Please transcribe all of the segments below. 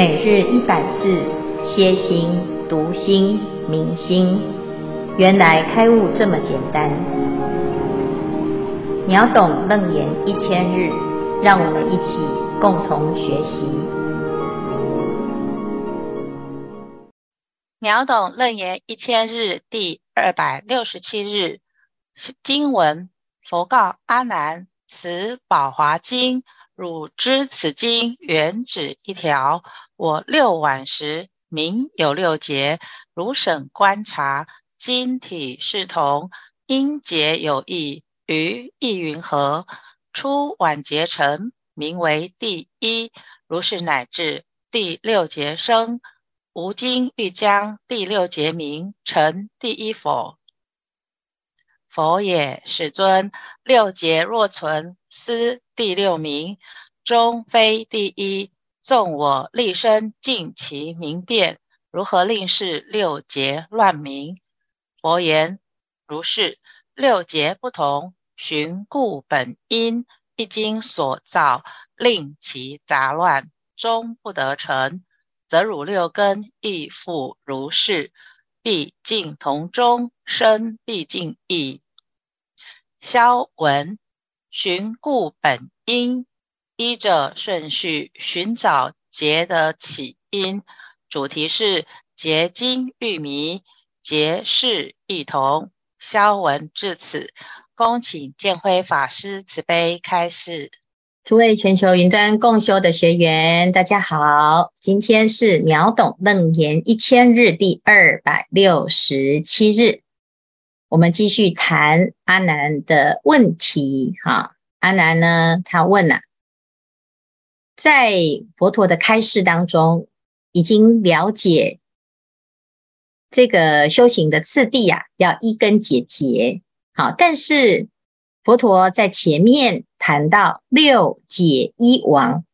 每日一百字，歇心、读心、明心，原来开悟这么简单。秒懂楞严一千日，让我们一起共同学习。秒懂楞严一千日第二百六十七日经文：佛告阿难：此宝华经。汝知此经原指一条，我六晚时明有六节，如审观察，经体适同，音节有异，于意云何？初晚节成，名为第一，如是乃至第六节生，吾今欲将第六节名成第一否？否也，世尊。六节若存，思第六名，终非第一。纵我立身尽其明辨，如何令是六劫乱名？佛言：如是。六劫不同，循故本因，一经所造，令其杂乱，终不得成，则汝六根亦复如是。毕竟同中，生毕竟异。消文，寻故本因，依着顺序寻找节的起因。主题是结经喻迷，结是异同。消文至此，恭请建辉法师慈悲开示。诸位全球云端共修的学员，大家好，今天是秒懂楞严一千日第二百六十七日。我们继续谈阿难的问题，哈，阿难呢，他问了、啊，在佛陀的开示当中，已经了解这个修行的次第呀、啊，要一根解结，好，但是佛陀在前面谈到六解一亡，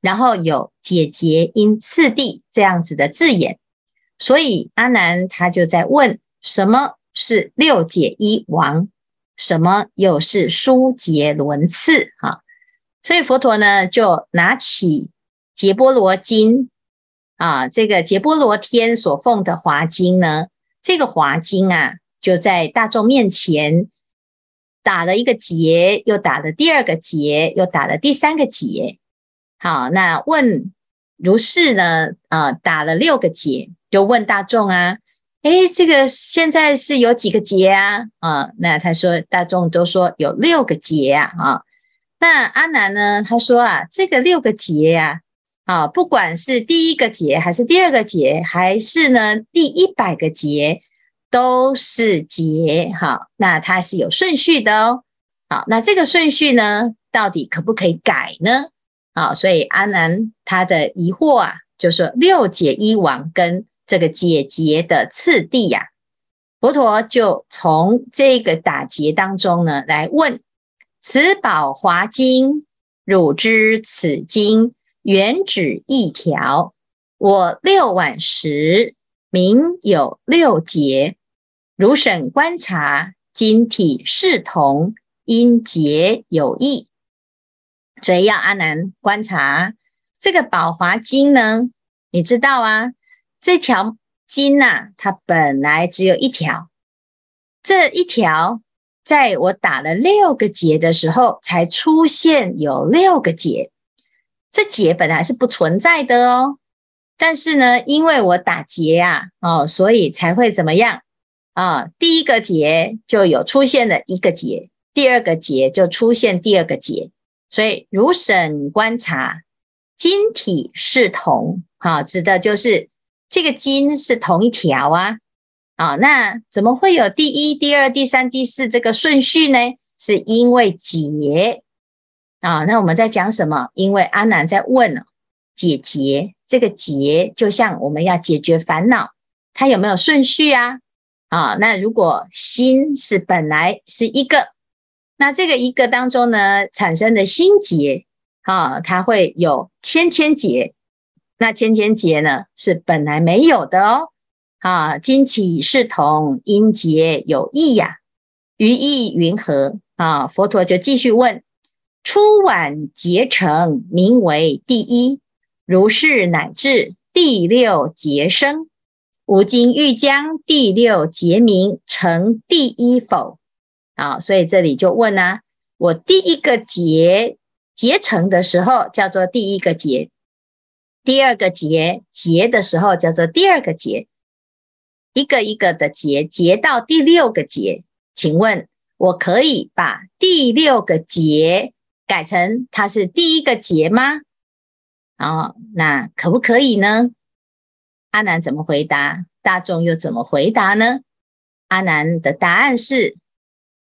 然后有解结因次第这样子的字眼，所以阿难他就在问什么？是六解一亡，什么又是殊劫轮次？哈，所以佛陀呢就拿起《鸠波罗经》啊，这个鸠波罗天所奉的华经呢，这个华经啊，就在大众面前打了一个结，又打了第二个结，又打了第三个结。好，那问如是呢？啊，打了六个结，就问大众啊。哎，这个现在是有几个劫啊？啊，那他说大众都说有六个劫！啊，那阿难呢？他说啊，这个六个劫呀，啊，不管是第一个劫还是第二个劫，还是呢第一百个劫，都是劫。哈，那它是有顺序的哦。好，那这个顺序呢，到底可不可以改呢？啊，所以阿难他的疑惑啊，就说六劫一王跟。这个解结的次第呀、啊，佛陀就从这个打结当中呢来问：此宝华经，汝知此经原指一条，我六晚时明有六节，汝审观察，经体适同，音节有异。所以要阿难观察这个宝华经呢，你知道啊？这条经呐、啊，它本来只有一条，这一条在我打了六个结的时候，才出现有六个结。这结本来是不存在的哦，但是呢，因为我打结啊，哦，所以才会怎么样啊？第一个结就有出现了一个结，第二个结就出现第二个结，所以如审观察，经体是同，啊，指的就是。这个金是同一条啊，啊，那怎么会有第一、第二、第三、第四这个顺序呢？是因为结啊。那我们在讲什么？因为阿难在问解结，这个结就像我们要解决烦恼，它有没有顺序啊？啊，那如果心是本来是一个，那这个一个当中呢，产生的心结啊，它会有千千结。那千千结呢，是本来没有的哦。啊，今起是同，音节有异呀。于意云何？啊，佛陀就继续问：初晚结成，名为第一，如是乃至第六节生。吾今欲将第六节名成第一否？啊，所以这里就问啊，我第一个节结成的时候叫做第一个节，第二个节结的时候叫做第二个节，一个一个的结结到第六个结，请问我可以把第六个结改成它是第一个结吗？哦，那可不可以呢？阿难怎么回答？大众又怎么回答呢？阿难的答案是。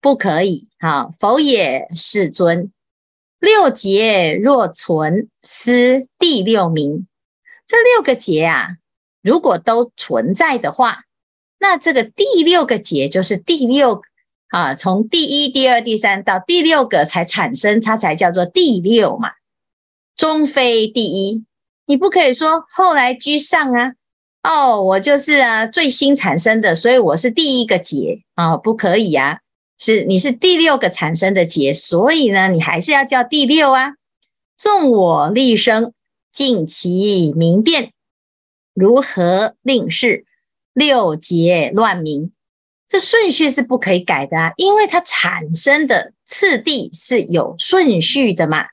不可以，好，否也，世尊。六节若存，斯第六名。这六个节啊，如果都存在的话，那这个第六个节就是第六啊，从第一、第二、第三到第六个才产生，它才叫做第六嘛。终非第一，你不可以说后来居上啊。哦，我就是啊，最新产生的，所以我是第一个节啊，不可以啊。是，你是第六个产生的节，所以呢，你还是要叫第六啊。纵我立生，尽其明辨，如何令是六节乱名？这顺序是不可以改的啊，因为它产生的次第是有顺序的嘛。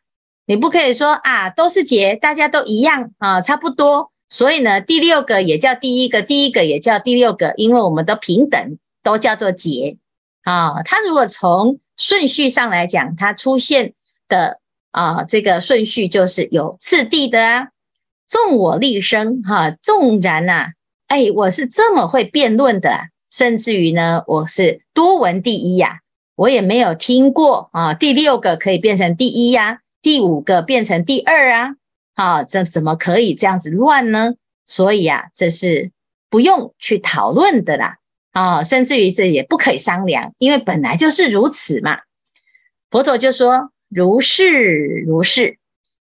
你不可以说啊，都是节，大家都一样啊，差不多，所以呢，第六个也叫第一个，第一个也叫第六个，因为我们都平等，都叫做节。啊，它如果从顺序上来讲，它出现的啊，这个顺序就是有次第的啊。纵我立生，哈、啊，纵然呐、啊，哎，我是这么会辩论的，甚至于呢，我是多闻第一呀、我也没有听过啊，第六个可以变成第一呀、第五个变成第二啊，啊，这怎么可以这样子乱呢？所以啊，这是不用去讨论的啦。啊、甚至于这也不可以商量，因为本来就是如此嘛。佛陀就说：“如是如是，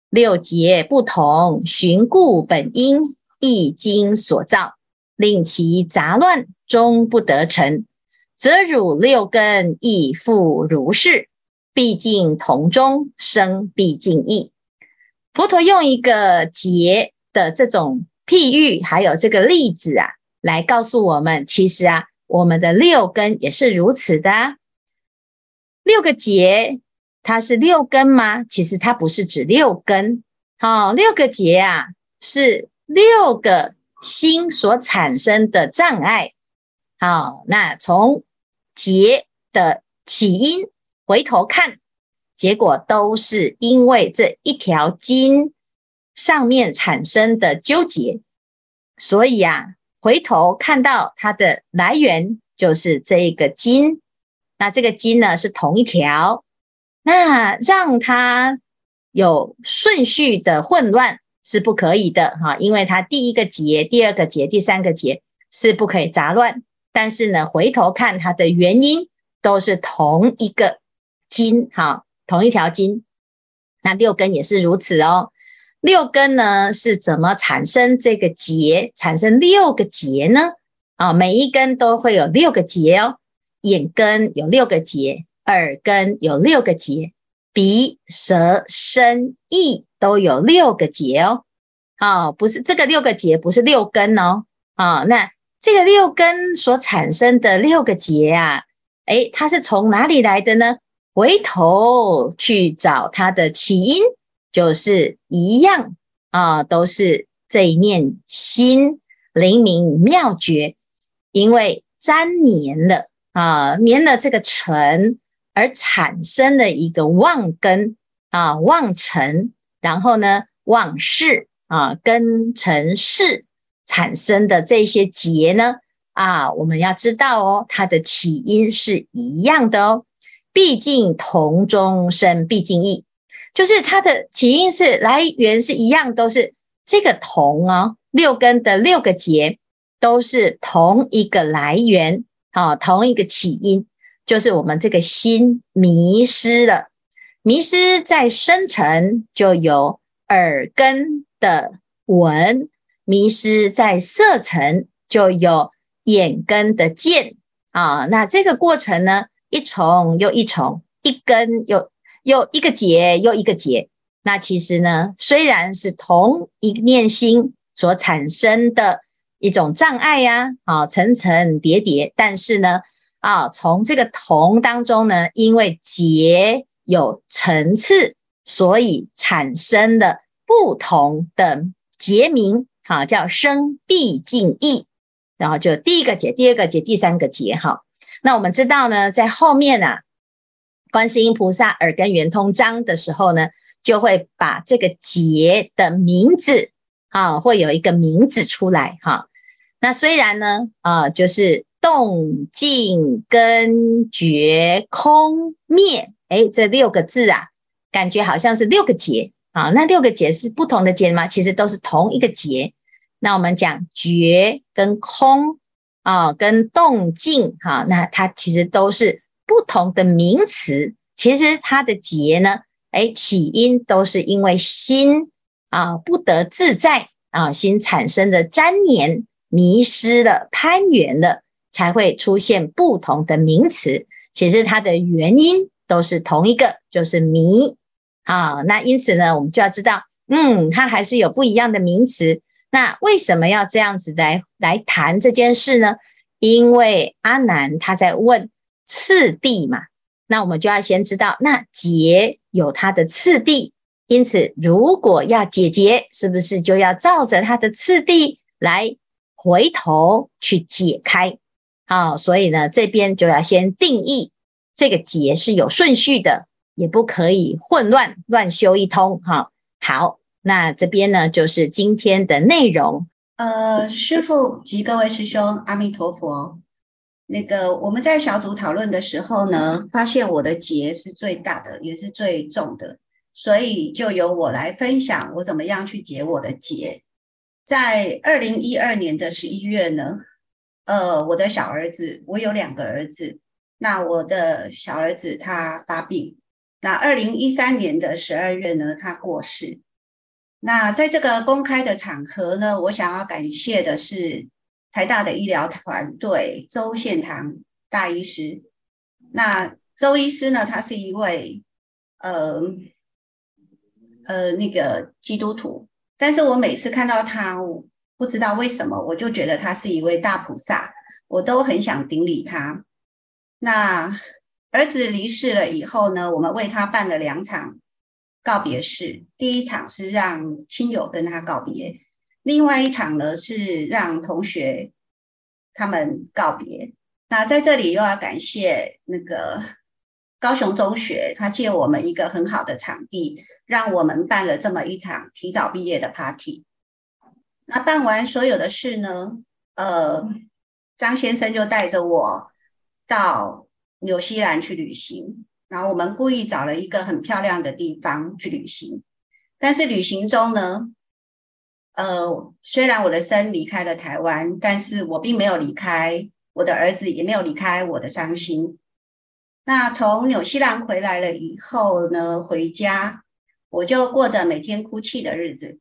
六劫不同，循故本因，一经所造，令其杂乱，终不得成，则汝六根亦复如是，毕竟同中生毕竟异。”佛陀用一个节的这种譬喻，还有这个例子啊。来告诉我们，其实啊，我们的六根也是如此的。六个节，它是六根吗？其实它不是指六根。好，六个节啊，是六个心所产生的障碍。好，那从结的起因回头看，结果都是因为这一条筋上面产生的纠结，所以啊。回头看到它的来源就是这个筋，那这个筋呢是同一条，那让它有顺序的混乱是不可以的哈，因为它第一个节、第二个节、第三个节是不可以杂乱，但是呢，回头看它的原因都是同一个筋哈，同一条筋，那六根也是如此哦。六根呢是怎么产生这个结，产生六个结呢？啊，每一根都会有六个结哦。眼根有六个结，耳根有六个结，鼻、舌、身、意都有六个节哦。啊，不是这个六个节，不是六根哦。啊，那这个六根所产生的六个节啊，诶，它是从哪里来的呢？回头去找它的起因。就是一样啊，都是这一念心灵明妙觉，因为粘黏了啊，黏了这个尘而产生了一个妄根啊，妄尘，然后呢，往事啊，跟尘世产生的这些结呢啊，我们要知道哦，它的起因是一样的哦，毕竟同中生毕竟异。就是它的起因是来源是一样，都是这个同哦，六根的六个结都是同一个来源，啊，同一个起因，就是我们这个心迷失了，迷失在深层就有耳根的闻，迷失在色层就有眼根的见啊，那这个过程呢，一重又一重，一根又。又一个结又一个结，那其实呢，虽然是同一念心，所产生的一种障碍呀，啊，层层叠叠。但是呢，啊，从这个同当中呢，因为结有层次，所以产生了不同的结名，好，叫生毕竟异。然后就第一个结，第二个结，第三个结，哈。那我们知道呢，在后面啊，观世音菩萨耳根圆通章的时候呢，就会把这个结的名字，啊，会有一个名字出来，哈。那虽然呢，啊，就是动静根觉空灭，诶，这六个字啊，感觉好像是六个结啊。那六个结是不同的结吗？其实都是同一个结。那我们讲觉跟空啊，跟动静哈，那它其实都是不同的名词。其实它的结呢，哎，起因都是因为心啊不得自在啊，心产生的粘黏、迷失了、攀缘了，才会出现不同的名词。其实它的原因都是同一个，就是迷啊。那因此呢，我们就要知道，嗯，它还是有不一样的名词。那为什么要这样子来来谈这件事呢？因为阿南他在问次第嘛，那我们就要先知道，那结有它的次第，因此如果要解结，是不是就要照着它的次第来回头去解开？好，所以呢，这边就要先定义这个结是有顺序的，也不可以混乱乱修一通。哈，好。那这边呢，就是今天的内容。呃，师父及各位师兄，阿弥陀佛。那个我们在小组讨论的时候呢，发现我的结是最大的，也是最重的，所以就由我来分享我怎么样去解我的结。在二零一二年的十一月呢，呃，我的小儿子，我有两个儿子，那我的小儿子他发病，那二零一三年的十二月呢，他过世。那在这个公开的场合呢，我想要感谢的是台大的医疗团队周宪堂大医师。那周医师呢，他是一位呃呃那个基督徒，但是我每次看到他，我不知道为什么，我就觉得他是一位大菩萨，我都很想顶礼他。那儿子离世了以后呢，我们为他办了两场。告别式，第一场是让亲友跟他告别，另外一场呢是让同学他们告别。那在这里又要感谢那个高雄中学，他借我们一个很好的场地，让我们办了这么一场提早毕业的 party。那办完所有的事呢，呃，张先生就带着我到纽西兰去旅行。然后我们故意找了一个很漂亮的地方去旅行，但是旅行中呢，呃，虽然我的身离开了台湾，但是我并没有离开我的儿子，也没有离开我的伤心。那从纽西兰回来了以后呢，回家我就过着每天哭泣的日子。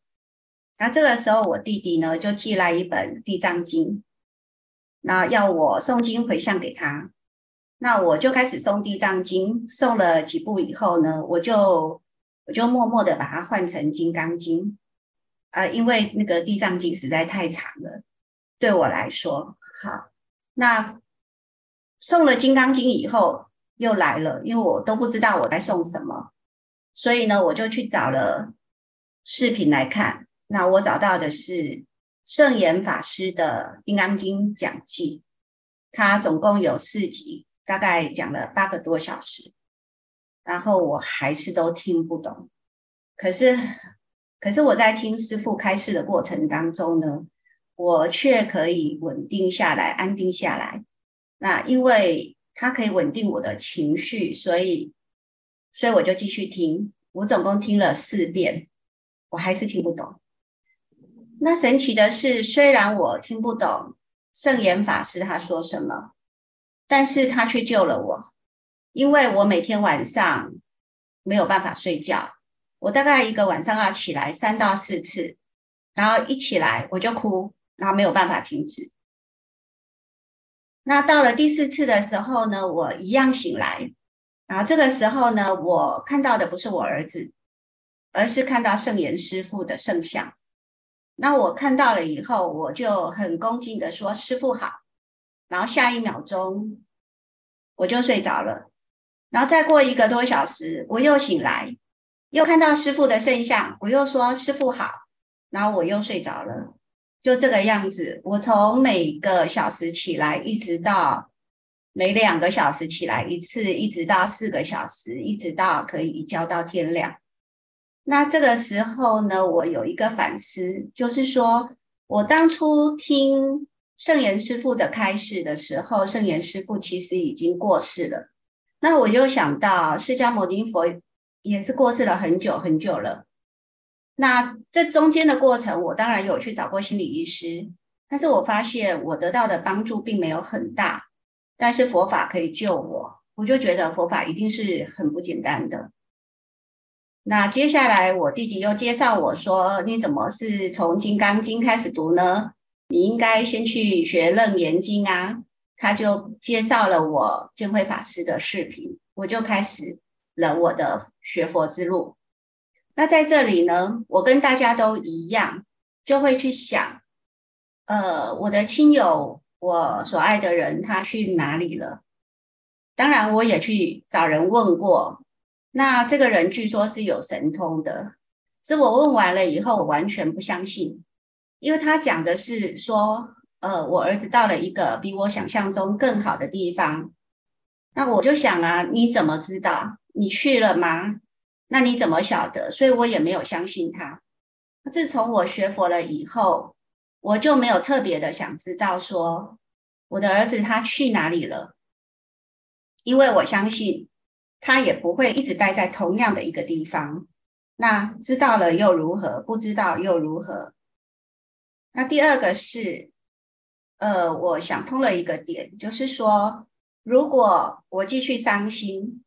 那这个时候，我弟弟呢就寄来一本《地藏经》，那要我诵经回向给他。那我就开始诵《地藏经》，诵了几部以后呢，我就我就默默的把它换成《金刚经》啊、因为那个《地藏经》实在太长了，对我来说。好，那诵了《金刚经》以后又来了，因为我都不知道我在送什么，所以呢，我就去找了视频来看。那我找到的是圣严法师的《金刚经讲记》，它总共有四集。大概讲了八个多小时，然后我还是都听不懂。可是，可是我在听师父开示的过程当中呢，我却可以稳定下来，安定下来。那因为它可以稳定我的情绪，所以，所以我就继续听。我总共听了四遍，我还是听不懂。那神奇的是，虽然我听不懂圣严法师他说什么。但是他却救了我，因为我每天晚上没有办法睡觉，我大概一个晚上要起来三到四次，然后一起来我就哭，然后没有办法停止。那到了第四次的时候呢，我一样醒来，然后这个时候呢，我看到的不是我儿子，而是看到圣严师父的圣像。那我看到了以后，我就很恭敬的说：“师父好。”然后下一秒钟我就睡着了。然后再过一个多小时，我又醒来，又看到师父的圣像，我又说：“师父好。”然后我又睡着了。就这个样子，我从每个小时起来，一直到每两个小时起来一次，一直到四个小时，一直到可以一觉到天亮。那这个时候呢，我有一个反思，就是说我当初听圣严师父的开示的时候，圣严师父其实已经过世了。那我又想到释迦牟尼佛也是过世了很久很久了。那这中间的过程，我当然有去找过心理医师，但是我发现我得到的帮助并没有很大。但是佛法可以救我，我就觉得佛法一定是很不简单的。那接下来我弟弟又介绍我说：“你怎么是从《金刚经》开始读呢？你应该先去学《楞严经》啊。”他就介绍了我见辉法师的视频，我就开始了我的学佛之路。那在这里呢，我跟大家都一样，就会去想，呃，我的亲友，我所爱的人，他去哪里了？当然，我也去找人问过。那这个人据说是有神通的，是我问完了以后，完全不相信，因为他讲的是说，呃，我儿子到了一个比我想象中更好的地方。那我就想啊，你怎么知道？你去了吗？那你怎么晓得？所以我也没有相信他。自从我学佛了以后，我就没有特别的想知道说我的儿子他去哪里了，因为我相信他也不会一直待在同样的一个地方。那知道了又如何？不知道又如何？那第二个是，呃，我想通了一个点，就是说，如果我继续伤心，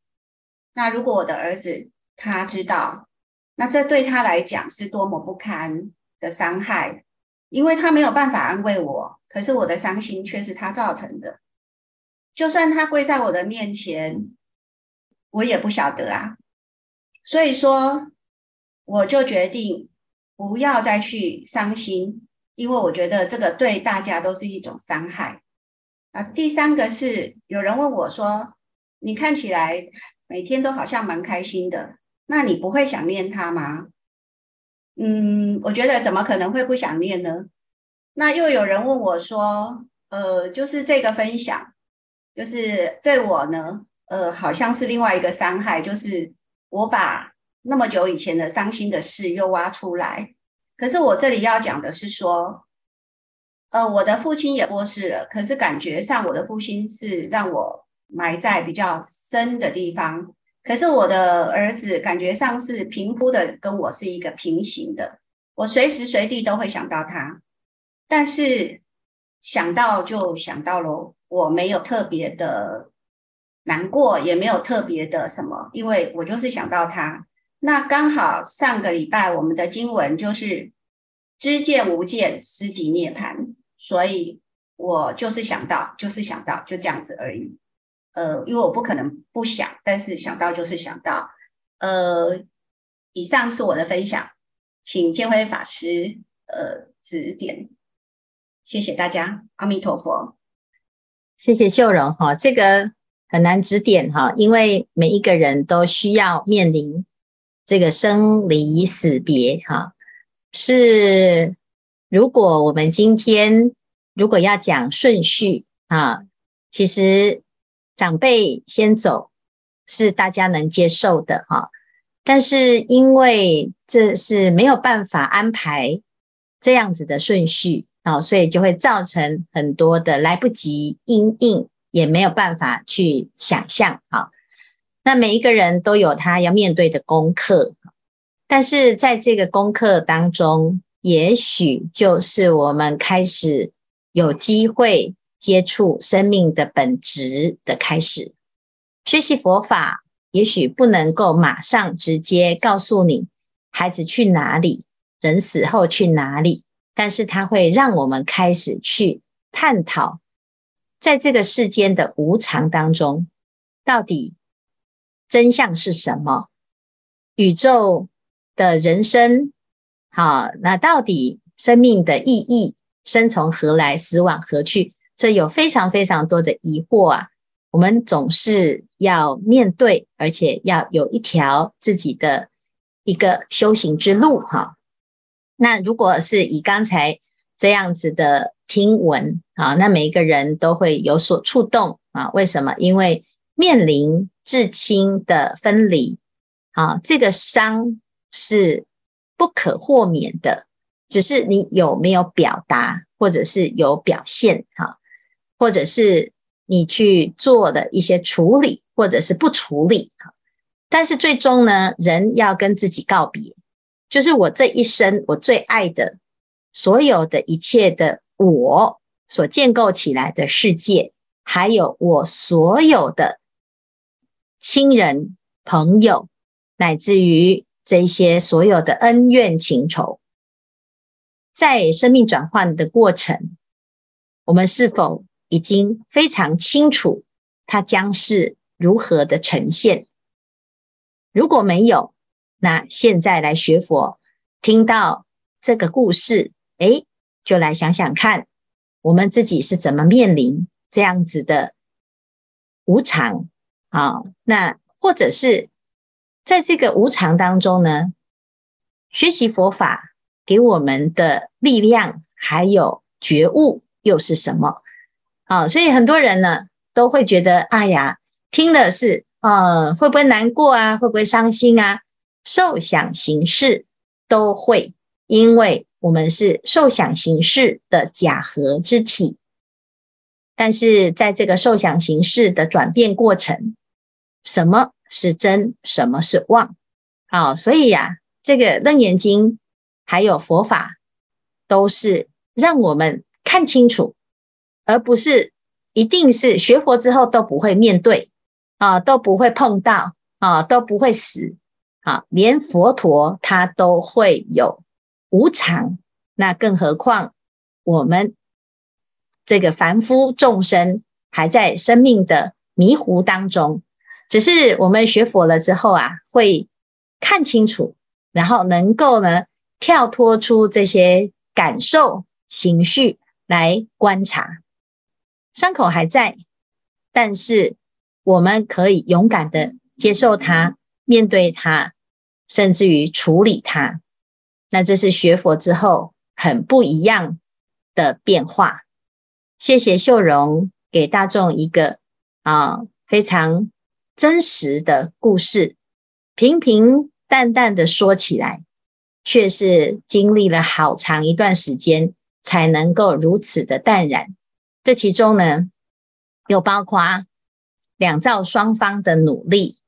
那如果我的儿子，他知道，那这对他来讲是多么不堪的伤害，因为他没有办法安慰我，可是我的伤心却是他造成的。就算他跪在我的面前，我也不晓得啊。所以说，我就决定不要再去伤心，因为我觉得这个对大家都是一种伤害。啊，第三个是有人问我说：“你看起来每天都好像蛮开心的。”那你不会想念他吗？嗯，我觉得怎么可能会不想念呢？那又有人问我说，呃，就是这个分享，就是对我呢，呃，好像是另外一个伤害，就是我把那么久以前的伤心的事又挖出来。可是我这里要讲的是说，呃，我的父亲也过世了，可是感觉上我的父亲是让我埋在比较深的地方。可是我的儿子感觉上是平铺的，跟我是一个平行的，我随时随地都会想到他，但是想到就想到了，我没有特别的难过，也没有特别的什么，因为我就是想到他。那刚好上个礼拜我们的经文就是知见无见，思即涅槃，所以我就是想到，就是想到，就这样子而已。呃，因为我不可能不想，但是想到就是想到。呃，以上是我的分享，请见辉法师呃指点，谢谢大家，阿弥陀佛。谢谢秀容哈，这个很难指点哈，因为每一个人都需要面临这个生离死别哈。是，如果我们今天如果要讲顺序啊，其实。长辈先走是大家能接受的哈，但是因为这是没有办法安排这样子的顺序啊，所以就会造成很多的来不及因应，也没有办法去想象啊。那每一个人都有他要面对的功课，但是在这个功课当中，也许就是我们开始有机会。接触生命的本质的开始，学习佛法，也许不能够马上直接告诉你孩子去哪里，人死后去哪里，但是它会让我们开始去探讨，在这个世间的无常当中，到底真相是什么？宇宙的人生，好，那到底生命的意义，生从何来，死往何去？这有非常非常多的疑惑啊！我们总是要面对，而且要有一条自己的一个修行之路哈。那如果是以刚才这样子的听闻啊，那每一个人都会有所触动啊。为什么？因为面临至亲的分离啊，这个伤是不可豁免的，只是你有没有表达，或者是有表现哈。或者是你去做的一些处理，或者是不处理，哈但是最终呢，人要跟自己告别，就是我这一生我最爱的，所有的一切的我所建构起来的世界，还有我所有的亲人朋友，乃至于这些所有的恩怨情仇，在生命转换的过程，我们是否已经非常清楚，它将是如何的呈现。如果没有，那现在来学佛，听到这个故事，诶，就来想想看，我们自己是怎么面临这样子的无常啊？那或者是在这个无常当中呢，学习佛法给我们的力量还有觉悟又是什么？啊、所以很多人呢都会觉得，哎呀，听的是，呃，会不会难过啊？会不会伤心啊？受想行识都会，因为我们是受想行识的假合之体。但是在这个受想行识的转变过程，什么是真，什么是妄？好、所以呀、这个《楞严经》还有佛法，都是让我们看清楚。而不是一定是学佛之后都不会面对啊，都不会碰到啊，都不会死啊，连佛陀他都会有无常，那更何况我们这个凡夫众生还在生命的迷糊当中，只是我们学佛了之后啊，会看清楚，然后能够呢跳脱出这些感受情绪来观察。伤口还在，但是我们可以勇敢的接受它，面对它，甚至于处理它。那这是学佛之后很不一样的变化。谢谢秀荣给大众一个啊非常真实的故事，平平淡淡的说起来，却是经历了好长一段时间才能够如此的淡然。这其中呢，有包括两造双方的努力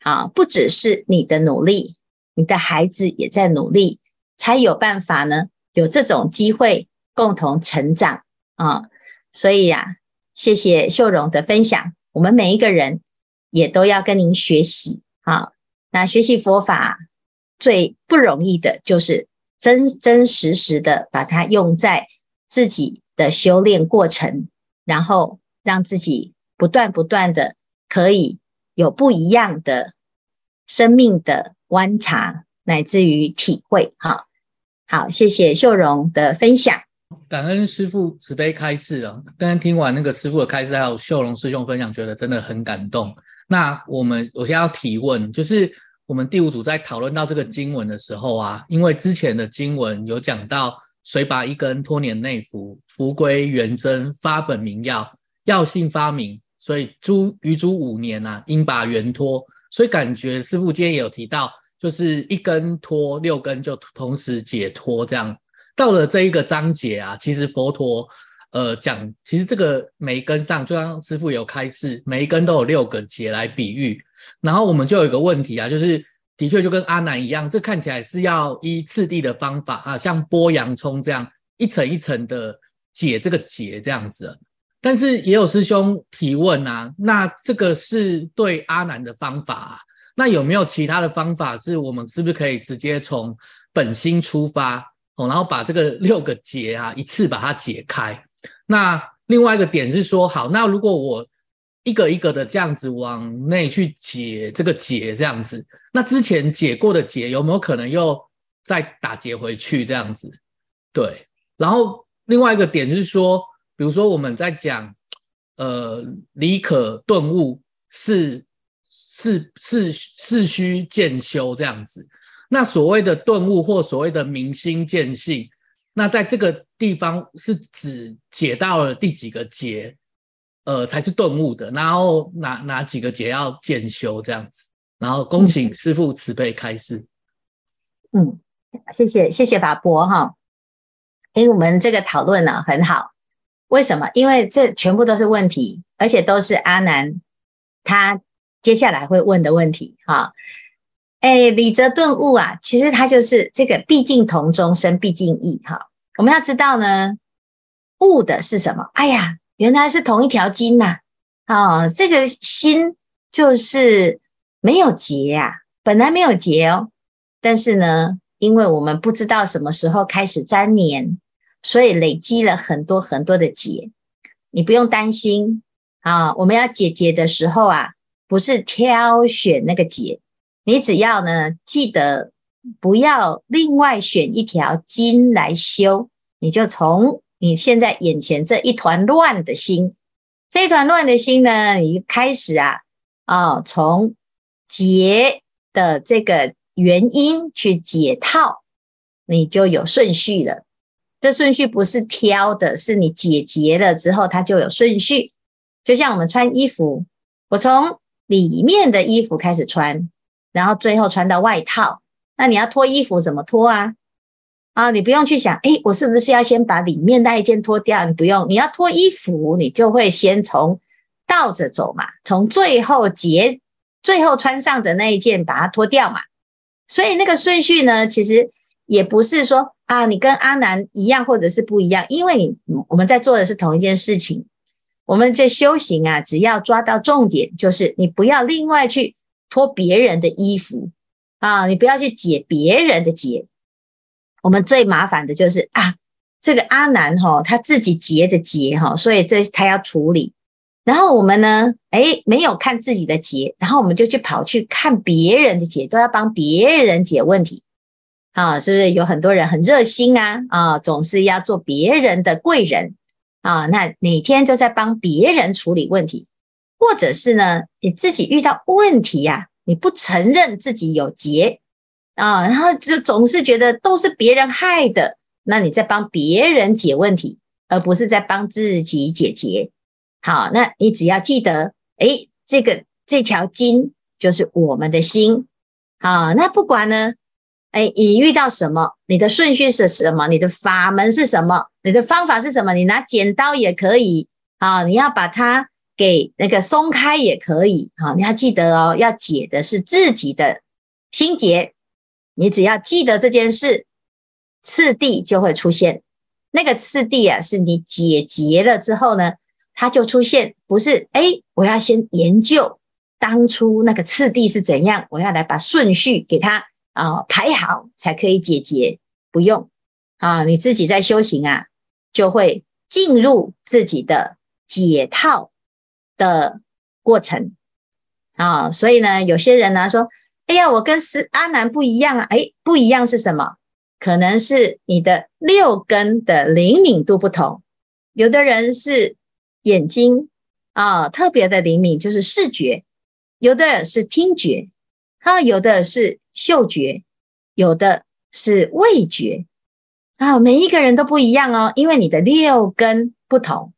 啊，不只是你的努力，你的孩子也在努力，才有办法呢，有这种机会共同成长啊。所以呀、啊，谢谢秀荣的分享，我们每一个人也都要跟您学习啊。那学习佛法最不容易的就是真真实实的把它用在自己的修炼过程，然后让自己不断不断的可以有不一样的生命的观察，乃至于体会。哈，好，谢谢秀荣的分享。感恩师父慈悲开示啊！刚刚听完那个师父的开示，还有秀荣师兄分享，觉得真的很感动。那我们我先要提问，就是我们第五组在讨论到这个经文的时候啊，因为之前的经文有讲到。谁把一根托年内符，符归元真，发本名药，药性发明，所以诸余诸五年呐、啊，应把元托。所以感觉师父今天也有提到，就是一根托，六根就同时解脱这样。到了这一个章节啊，其实佛陀呃讲，其实这个每一根上，就像师父有开示，每一根都有六个结来比喻。然后我们就有一个问题啊，就是。的确，就跟阿南一样，这看起来是要依次第的方法啊，像剥洋葱这样一层一层的解这个结这样子。但是也有师兄提问啊，那这个是对阿南的方法啊，那有没有其他的方法，是我们是不是可以直接从本心出发哦，然后把这个六个结啊一次把它解开？那另外一个点是说，好，那如果我一个一个的这样子往内去解这个结，这样子，那之前解过的结有没有可能又再打结回去这样子？对，然后另外一个点是说，比如说我们在讲，呃，理可顿悟是是是是须渐修这样子。那所谓的顿悟或所谓的明心见性，那在这个地方是指解到了第几个劫，呃，才是顿悟的。然后哪哪几个劫要渐修这样子？然后恭请师父慈悲开示。嗯，谢谢谢谢法伯哈。因为我们这个讨论呢很好，为什么？因为这全部都是问题，而且都是阿南他接下来会问的问题哈。哎，理则顿悟啊，其实它就是这个毕竟同中生毕竟异哈。我们要知道呢，悟的是什么？哎呀，原来是同一条筋呐、啊。这个心就是没有结呀、啊，本来没有结哦，但是呢，因为我们不知道什么时候开始粘黏。所以累积了很多很多的结，你不用担心啊。我们要解结的时候啊，不是挑选那个结，你只要呢记得不要另外选一条经来修，你就从你现在眼前这一团乱的心，这一团乱的心呢，你开始啊啊，从结的这个原因去解套，你就有顺序了。这顺序不是挑的，是你解结了之后，它就有顺序。就像我们穿衣服，我从里面的衣服开始穿，然后最后穿到外套。那你要脱衣服怎么脱啊？啊，你不用去想，诶，我是不是要先把里面那一件脱掉？你不用，你要脱衣服，你就会先从倒着走嘛，从最后结、最后穿上的那一件把它脱掉嘛。所以那个顺序呢，其实也不是说。啊，你跟阿南一样，或者是不一样，因为你我们在做的是同一件事情。我们这修行啊，只要抓到重点，就是你不要另外去脱别人的衣服啊，你不要去解别人的结。我们最麻烦的就是啊，这个阿难哈，他自己结的结哈，所以这他要处理。然后我们呢，诶，没有看自己的结，然后我们就去跑去看别人的结，都要帮别人解问题。啊，是不是有很多人很热心啊？啊，总是要做别人的贵人啊。那每天就在帮别人处理问题，或者是呢，你自己遇到问题呀、啊，你不承认自己有结啊，然后就总是觉得都是别人害的。那你在帮别人解问题，而不是在帮自己解结。好，那你只要记得，诶，这个这条筋就是我们的心。好，那不管呢。哎，你遇到什么？你的顺序是什么？你的法门是什么？你的方法是什么？你拿剪刀也可以啊，你要把它给那个松开也可以啊。你要记得哦，要解的是自己的心结。你只要记得这件事，次第就会出现。那个次第啊，是你解结了之后呢，它就出现。不是哎，我要先研究当初那个次第是怎样，我要来把顺序给它。啊，排好才可以解结，不用啊，你自己在修行啊，就会进入自己的解套的过程啊。所以呢，有些人呢说，哎呀，我跟师阿南不一样啊，哎，不一样是什么？可能是你的六根的灵敏度不同，有的人是眼睛啊特别的灵敏，就是视觉；有的人是听觉，啊，有的是。嗅觉，有的是味觉啊，每一个人都不一样哦，因为你的六根不同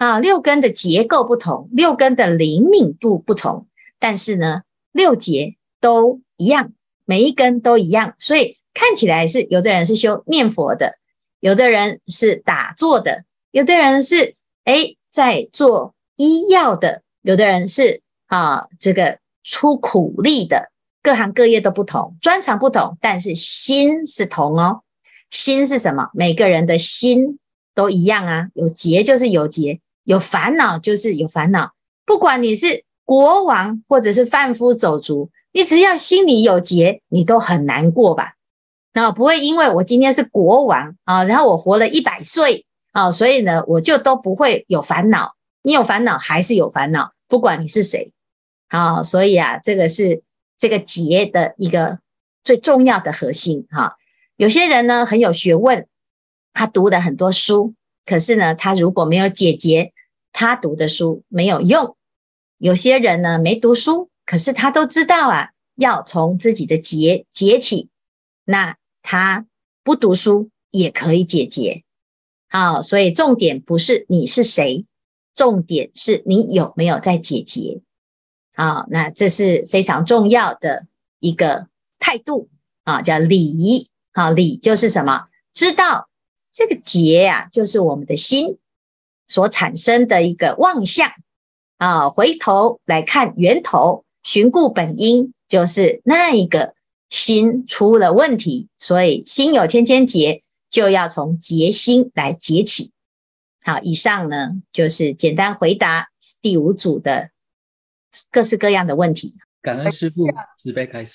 啊，六根的结构不同，六根的灵敏度不同，但是呢，六节都一样，每一根都一样，所以看起来是有的人是修念佛的，有的人是打坐的，有的人是诶在做医药的，有的人是啊这个出苦力的。各行各业都不同，专长不同，但是心是同哦。心是什么？每个人的心都一样啊。有结就是有结，有烦恼就是有烦恼。不管你是国王或者是贩夫走卒，你只要心里有结，你都很难过吧？那不会因为我今天是国王啊，然后我活了一百岁啊，所以呢，我就都不会有烦恼。你有烦恼还是有烦恼，不管你是谁。好，所以啊，这个是。这个结的一个最重要的核心哈，有些人呢很有学问他读了很多书，可是呢，他如果没有解决，他读的书没有用。有些人呢，没读书，可是他都知道啊，要从自己的结解起。那他不读书也可以解结。好，所以重点不是你是谁，重点是你有没有在解结。好，那这是非常重要的一个态度啊，叫礼。好，礼就是什么？知道这个结呀、啊，就是我们的心所产生的一个妄想啊。回头来看源头，寻故本因，就是那一个心出了问题。所以心有千千结，就要从结心来结起。好，以上呢就是简单回答第五组的各式各样的问题。感恩师父慈悲开示。